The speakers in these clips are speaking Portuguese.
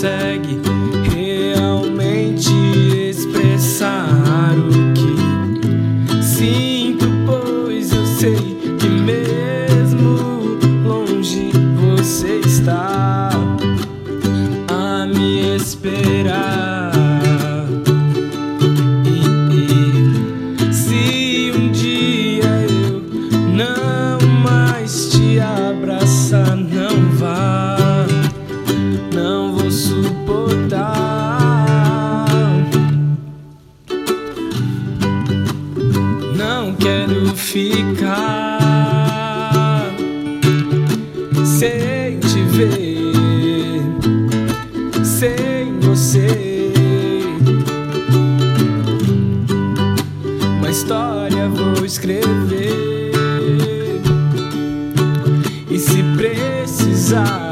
consegue realmente expressar o que sinto, pois eu sei que mesmo longe você está a me esperar. Ficar sem te ver, sem você. Uma história vou escrever, e se precisar,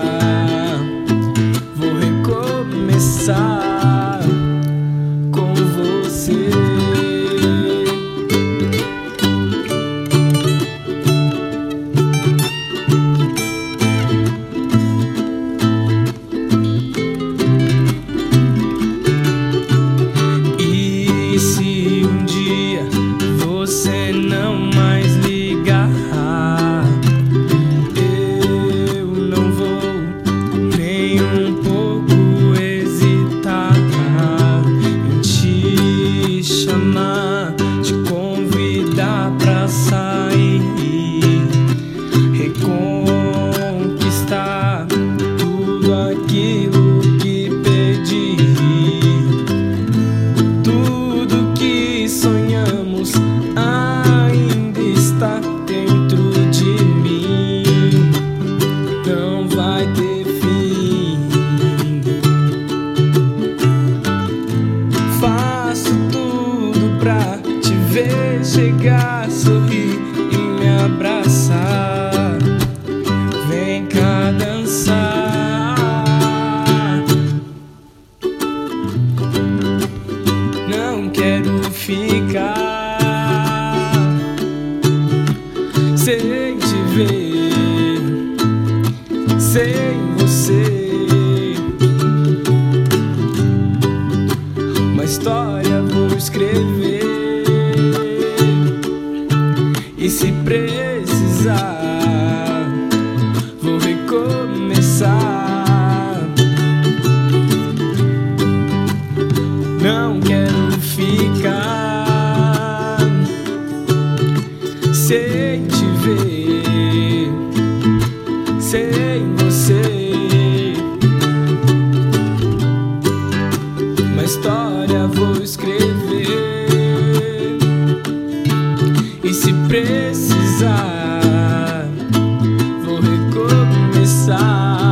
Faço tudo pra te ver chegar, sorrir e me abraçar. Vem cá dançar. não quero ficar sem te ver, sem história vou escrever, e se precisar, vou recomeçar. não quero ficar sem te ver, sem você. pensar.